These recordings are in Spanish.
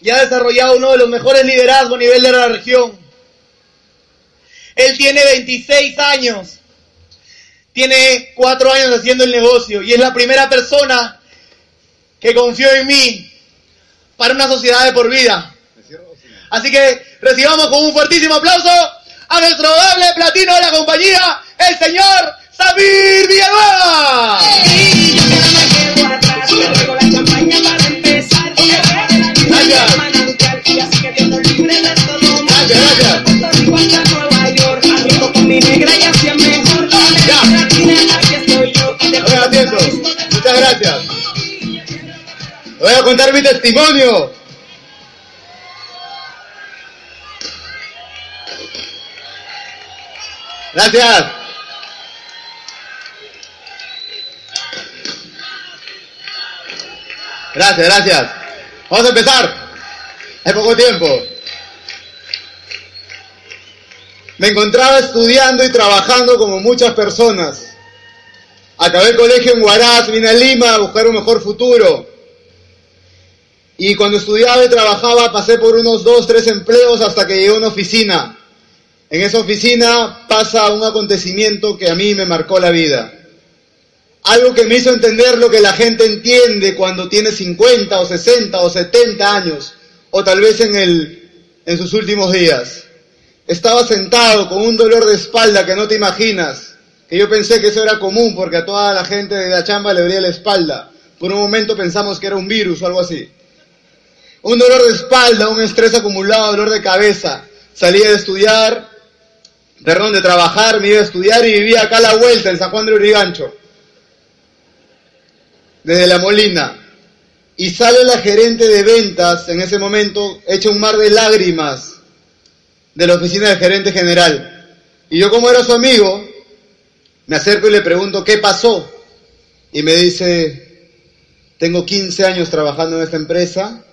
y ha desarrollado uno de los mejores liderazgos a nivel de la región. Él tiene 26 años, tiene 4 años haciendo el negocio y es la primera persona que confió en mí para una sociedad de por vida. Así que recibamos con un fuertísimo aplauso a nuestro doble platino de la compañía, el señor Samir Gracias. Voy a contar mi testimonio. Gracias. Gracias, gracias. Vamos a empezar. Hay poco tiempo. Me encontraba estudiando y trabajando como muchas personas. Acabé el colegio en Huaraz, vine a Lima a buscar un mejor futuro. Y cuando estudiaba y trabajaba pasé por unos dos, tres empleos hasta que llegué a una oficina. En esa oficina pasa un acontecimiento que a mí me marcó la vida. Algo que me hizo entender lo que la gente entiende cuando tiene 50 o 60 o 70 años, o tal vez en, el, en sus últimos días. Estaba sentado con un dolor de espalda que no te imaginas, que yo pensé que eso era común porque a toda la gente de la chamba le dolía la espalda. Por un momento pensamos que era un virus o algo así. Un dolor de espalda, un estrés acumulado, dolor de cabeza. Salía de estudiar, perdón, de trabajar, me iba a estudiar y vivía acá a la vuelta, en San Juan de Urigancho. Desde La Molina. Y sale la gerente de ventas en ese momento, echa un mar de lágrimas de la oficina del gerente general. Y yo como era su amigo, me acerco y le pregunto, ¿qué pasó? Y me dice, tengo 15 años trabajando en esta empresa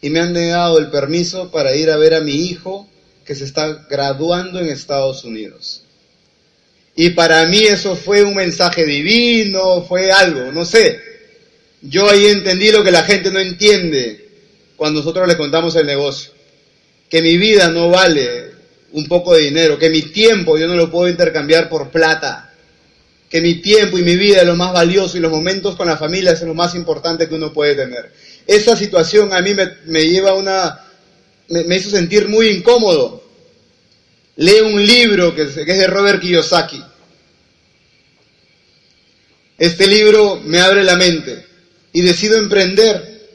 y me han negado el permiso para ir a ver a mi hijo que se está graduando en Estados Unidos. Y para mí eso fue un mensaje divino, fue algo, no sé. Yo ahí entendí lo que la gente no entiende cuando nosotros le contamos el negocio. Que mi vida no vale un poco de dinero, que mi tiempo yo no lo puedo intercambiar por plata, que mi tiempo y mi vida es lo más valioso y los momentos con la familia es lo más importante que uno puede tener. Esa situación a mí me, lleva a una, me, hizo sentir muy incómodo. Leo un libro que es, de Robert Kiyosaki. Este libro me abre la mente y decido emprender.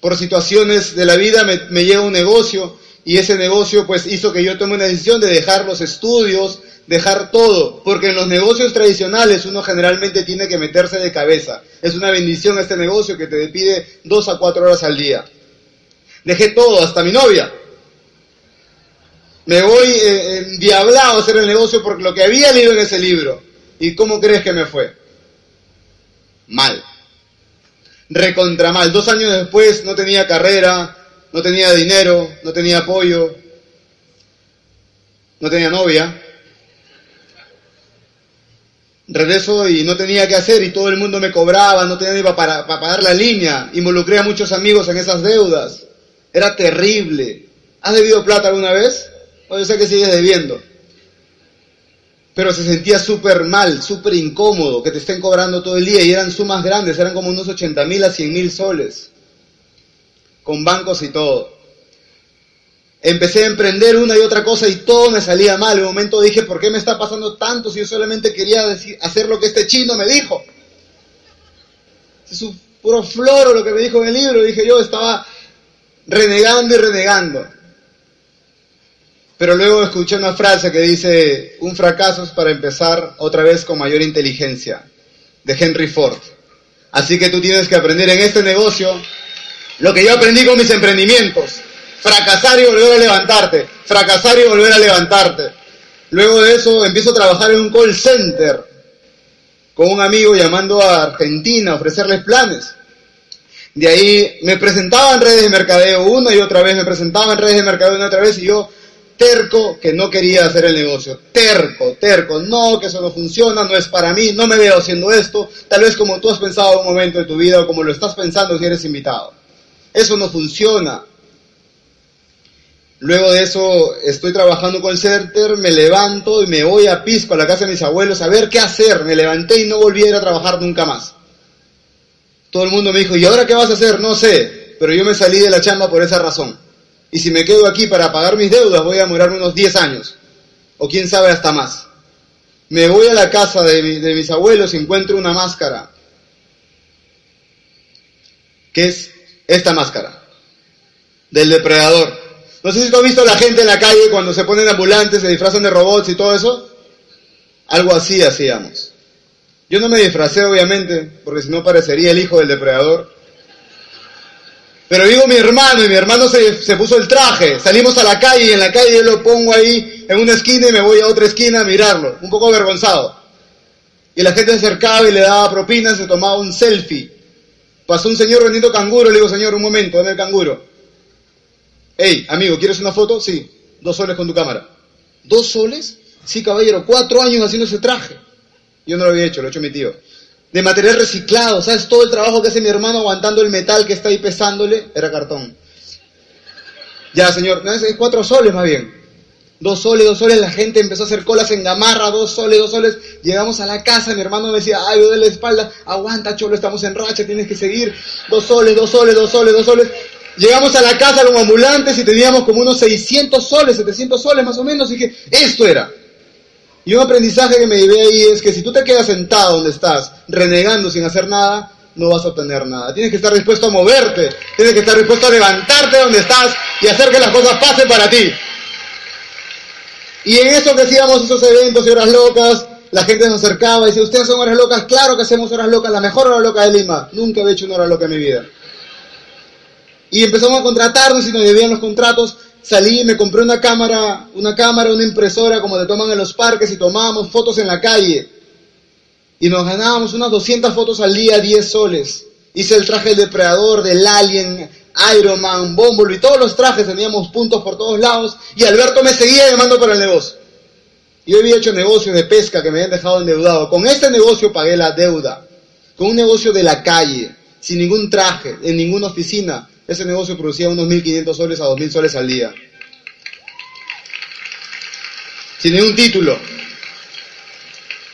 Por situaciones de la vida me, me llega un negocio y ese negocio pues hizo que yo tome una decisión de dejar los estudios, dejar todo, porque en los negocios tradicionales uno generalmente tiene que meterse de cabeza. Es una bendición este negocio que te pide dos a cuatro horas al día. Dejé todo, hasta mi novia. Me voy eh, endiablado a hacer el negocio porque lo que había leído en ese libro. ¿Y cómo crees que me fue? Mal. Recontra mal. Dos años después no tenía carrera, no tenía dinero, no tenía apoyo, no tenía novia. Regreso y no tenía que hacer y todo el mundo me cobraba, no tenía ni para, pagar la línea. Involucré a muchos amigos en esas deudas. Era terrible. ¿Has debido plata alguna vez? O yo sé que sigues debiendo. Pero se sentía súper mal, súper incómodo, que te estén cobrando todo el día y eran sumas grandes, eran como unos 80 mil a 100 mil soles con bancos y todo. Empecé a emprender una y otra cosa y todo me salía mal. En un momento dije, ¿por qué me está pasando tanto si yo solamente quería decir, hacer lo que este chino me dijo? Es un puro floro lo que me dijo en el libro. Dije yo, estaba renegando y renegando. Pero luego escuché una frase que dice, un fracaso es para empezar otra vez con mayor inteligencia, de Henry Ford. Así que tú tienes que aprender en este negocio lo que yo aprendí con mis emprendimientos. Fracasar y volver a levantarte. Fracasar y volver a levantarte. Luego de eso empiezo a trabajar en un call center con un amigo llamando a Argentina a ofrecerles planes. De ahí me presentaba en redes de mercadeo una y otra vez, me presentaba en redes de mercadeo una y otra vez y yo terco que no quería hacer el negocio. Terco, terco, no, que eso no funciona, no es para mí, no me veo haciendo esto, tal vez como tú has pensado en un momento de tu vida o como lo estás pensando si eres invitado. Eso no funciona. Luego de eso estoy trabajando con CERTER, me levanto y me voy a Pisco, a la casa de mis abuelos, a ver qué hacer. Me levanté y no volví a ir a trabajar nunca más. Todo el mundo me dijo, ¿y ahora qué vas a hacer? No sé, pero yo me salí de la chamba por esa razón. Y si me quedo aquí para pagar mis deudas, voy a demorarme unos 10 años. O quién sabe hasta más. Me voy a la casa de, de mis abuelos y encuentro una máscara. Que es esta máscara. Del depredador. No sé si tú has visto a la gente en la calle cuando se ponen ambulantes, se disfrazan de robots y todo eso. Algo así hacíamos. Yo no me disfracé, obviamente, porque si no parecería el hijo del depredador. Pero digo mi hermano, y mi hermano se, se, puso el traje. Salimos a la calle y en la calle yo lo pongo ahí en una esquina y me voy a otra esquina a mirarlo, un poco avergonzado. Y la gente se acercaba y le daba propinas, se tomaba un selfie. Pasó un señor vendiendo canguro, le digo, señor, un momento, dame el canguro. Hey, amigo, ¿quieres una foto? Sí, dos soles con tu cámara. ¿Dos soles? Sí, caballero, cuatro años haciendo ese traje. Yo no lo había hecho, lo ha hecho mi tío. De material reciclado, ¿sabes? Todo el trabajo que hace mi hermano aguantando el metal que está ahí pesándole, era cartón. Ya, señor, no, es cuatro soles más bien. Dos soles, dos soles, la gente empezó a hacer colas en gamarra, dos soles, dos soles. Llegamos a la casa, mi hermano me decía, ay, de la espalda, aguanta, cholo, estamos en racha, tienes que seguir. Dos soles, dos soles, dos soles, dos soles. Llegamos a la casa como ambulantes y teníamos como unos 600 soles, 700 soles más o menos, y dije, esto era. Y un aprendizaje que me llevé ahí es que si tú te quedas sentado donde estás, renegando sin hacer nada, no vas a obtener nada. Tienes que estar dispuesto a moverte, tienes que estar dispuesto a levantarte donde estás y hacer que las cosas pasen para ti. Y en eso que esos eventos y horas locas, la gente nos acercaba y decía, ¿ustedes son horas locas? Claro que hacemos horas locas, la mejor hora loca de Lima. Nunca he hecho una hora loca en mi vida. Y empezamos a contratarnos y nos debían los contratos. Salí y me compré una cámara, una cámara, una impresora como te toman en los parques y tomábamos fotos en la calle. Y nos ganábamos unas 200 fotos al día, 10 soles. Hice el traje del depredador, del alien, Iron Man, Bumblebee, todos los trajes, teníamos puntos por todos lados. Y Alberto me seguía llamando para el negocio. Yo había hecho negocios de pesca que me habían dejado endeudado. Con este negocio pagué la deuda. Con un negocio de la calle, sin ningún traje, en ninguna oficina. Ese negocio producía unos 1.500 soles a 2.000 soles al día. Sin ningún título.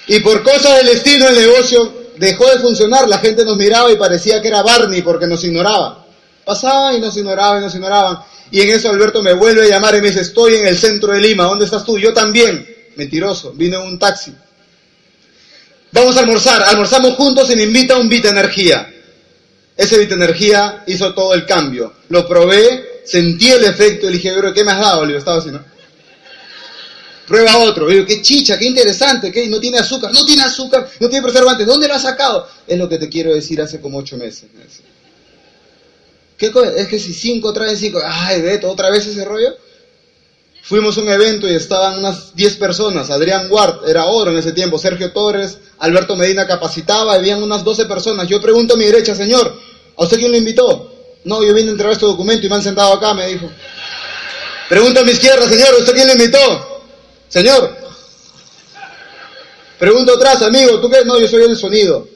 Y por cosas del destino el negocio dejó de funcionar. La gente nos miraba y parecía que era Barney porque nos ignoraba. Pasaba y nos ignoraba y nos ignoraban. Y en eso Alberto me vuelve a llamar y me dice, estoy en el centro de Lima, ¿dónde estás tú? Yo también. Mentiroso, vine en un taxi. Vamos a almorzar, almorzamos juntos y me invita a un Vita Energía. Ese Energía hizo todo el cambio. Lo probé, sentí el efecto y dije, ¿qué me has dado? Le estaba así, ¿no? Prueba otro. qué chicha, qué interesante, ¿qué? No tiene azúcar, no tiene azúcar, no tiene preservantes. ¿Dónde lo has sacado? Es lo que te quiero decir hace como ocho meses. ¿Qué es que si cinco traen cinco, ay, Beto, otra vez ese rollo. Fuimos a un evento y estaban unas 10 personas. Adrián Ward era oro en ese tiempo. Sergio Torres, Alberto Medina capacitaba. Habían unas 12 personas. Yo pregunto a mi derecha, señor, ¿a usted quién lo invitó? No, yo vine a entregar este documento y me han sentado acá, me dijo. Pregunto a mi izquierda, señor, ¿usted quién lo invitó? Señor. Pregunto atrás, amigo, ¿tú qué? No, yo soy el sonido.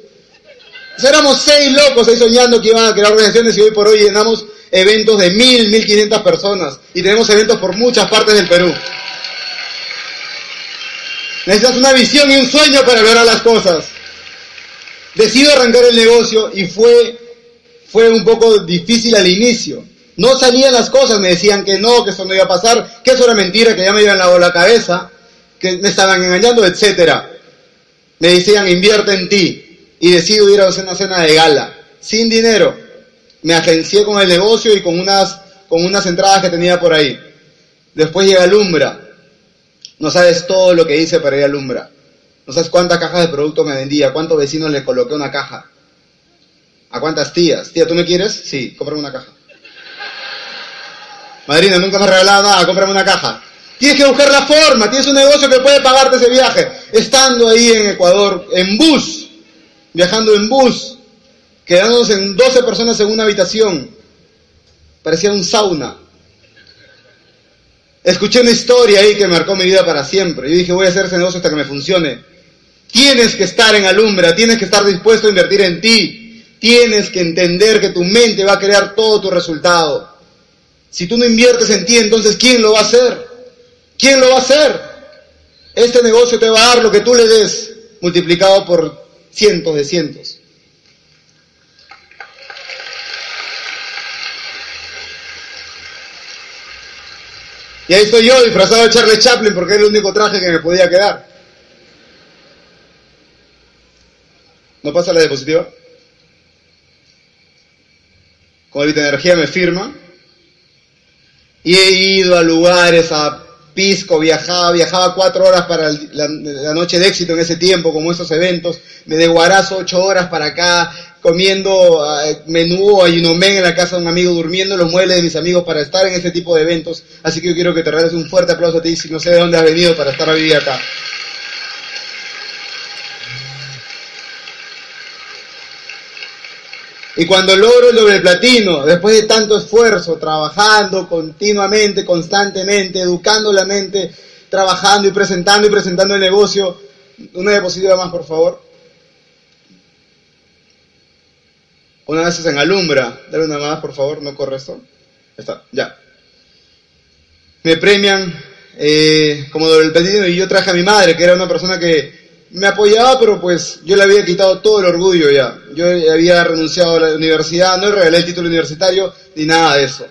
éramos seis locos ahí soñando que iban a crear organizaciones y hoy por hoy llenamos eventos de mil, mil quinientas personas y tenemos eventos por muchas partes del Perú. Necesitas una visión y un sueño para lograr las cosas. Decido arrancar el negocio y fue, fue un poco difícil al inicio. No salían las cosas, me decían que no, que eso no iba a pasar, que eso era mentira, que ya me iban a la cabeza, que me estaban engañando, etcétera. Me decían, invierte en ti. Y decido ir a hacer una cena de gala, sin dinero me agencié con el negocio y con unas, con unas entradas que tenía por ahí. Después llega Lumbra. No sabes todo lo que hice para ir a Lumbra. No sabes cuántas cajas de producto me vendía, cuántos vecinos le coloqué una caja. ¿A cuántas tías? Tía, ¿tú me quieres? Sí, cómprame una caja. Madrina, nunca me has regalado nada, cómprame una caja. Tienes que buscar la forma, tienes un negocio que puede pagarte ese viaje. Estando ahí en Ecuador, en bus, viajando en bus, quedándonos en 12 personas en una habitación. Parecía un sauna. Escuché una historia ahí que marcó mi vida para siempre. Yo dije, voy a hacer ese negocio hasta que me funcione. Tienes que estar en alumbra, tienes que estar dispuesto a invertir en ti. Tienes que entender que tu mente va a crear todo tu resultado. Si tú no inviertes en ti, entonces ¿quién lo va a hacer? ¿Quién lo va a hacer? Este negocio te va a dar lo que tú le des, multiplicado por cientos de cientos. Y ahí estoy yo disfrazado de Charlie Chaplin porque era el único traje que me podía quedar. ¿No pasa la diapositiva? Evita Energía me firma. Y he ido a lugares, a Pisco, viajaba, viajaba cuatro horas para la, noche de éxito en ese tiempo, como esos eventos. Me de Guarazo ocho horas para acá, comiendo uh, menú o ayunomén en la casa de un amigo, durmiendo en los muebles de mis amigos para estar en ese tipo de eventos. Así que yo quiero que te regales un fuerte aplauso a ti, si no sé de dónde has venido para estar hoy acá. Y cuando logro el doble platino, después de tanto esfuerzo, trabajando continuamente, constantemente, educando la mente, trabajando y presentando y presentando el negocio, una diapositiva más, por favor. Una vez en alumbra, dale una más, por favor, no corre esto. Está, ya. Me premian eh, como doble platino y yo traje a mi madre, que era una persona que me apoyaba, pero pues yo le había quitado todo el orgullo ya. Yo había renunciado a la universidad, no le regalé el título universitario ni nada de eso.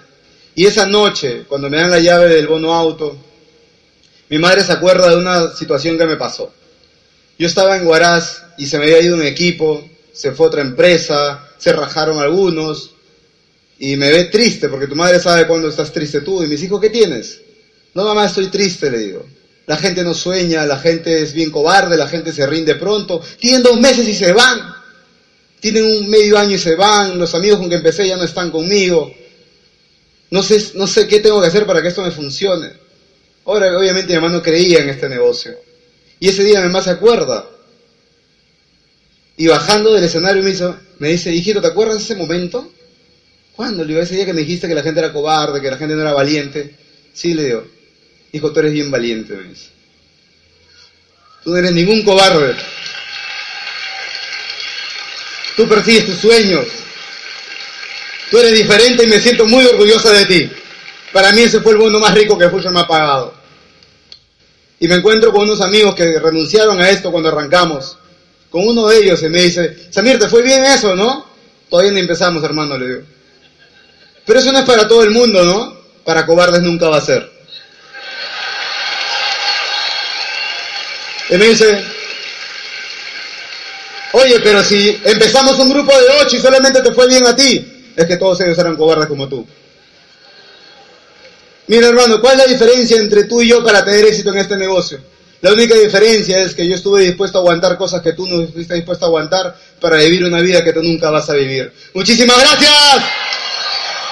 Y esa noche, cuando me dan la llave del bono auto, mi madre se acuerda de una situación que me pasó. Yo estaba en Huaraz y se me había ido un equipo, se fue otra empresa, se rajaron algunos y me ve triste porque tu madre sabe cuando estás triste tú y me dice, hijo, ¿qué tienes? No, mamá, estoy triste, le digo. La gente no sueña, la gente es bien cobarde, la gente se rinde pronto. Tienen dos meses y se van. Tienen un medio año y se van. Los amigos con que empecé ya no están conmigo. No sé, no sé qué tengo que hacer para que esto me funcione. Ahora, obviamente, mi no creía en este negocio. Y ese día mi mamá se acuerda. Y bajando del escenario me, hizo, me dice, hijito, ¿te acuerdas de ese momento? ¿Cuándo? Le digo, ese día que me dijiste que la gente era cobarde, que la gente no era valiente. Sí, le digo. Hijo, tú eres bien valiente, me. Tú no eres ningún cobarde. Tú persigues tus sueños. Tú eres diferente y me siento muy orgullosa de ti. Para mí ese fue el bono más rico que Fusion me ha pagado. Y me encuentro con unos amigos que renunciaron a esto cuando arrancamos. Con uno de ellos y me dice, Samir, ¿te fue bien eso, no? Todavía no empezamos, hermano, le digo. Pero eso no es para todo el mundo, ¿no? Para cobardes nunca va a ser. Y me dice, oye, pero si empezamos un grupo de ocho y solamente te fue bien a ti, es que todos ellos eran cobardes como tú. Mira hermano, ¿cuál es la diferencia entre tú y yo para tener éxito en este negocio? La única diferencia es que yo estuve dispuesto a aguantar cosas que tú no estuviste dispuesto a aguantar para vivir una vida que tú nunca vas a vivir. Muchísimas gracias.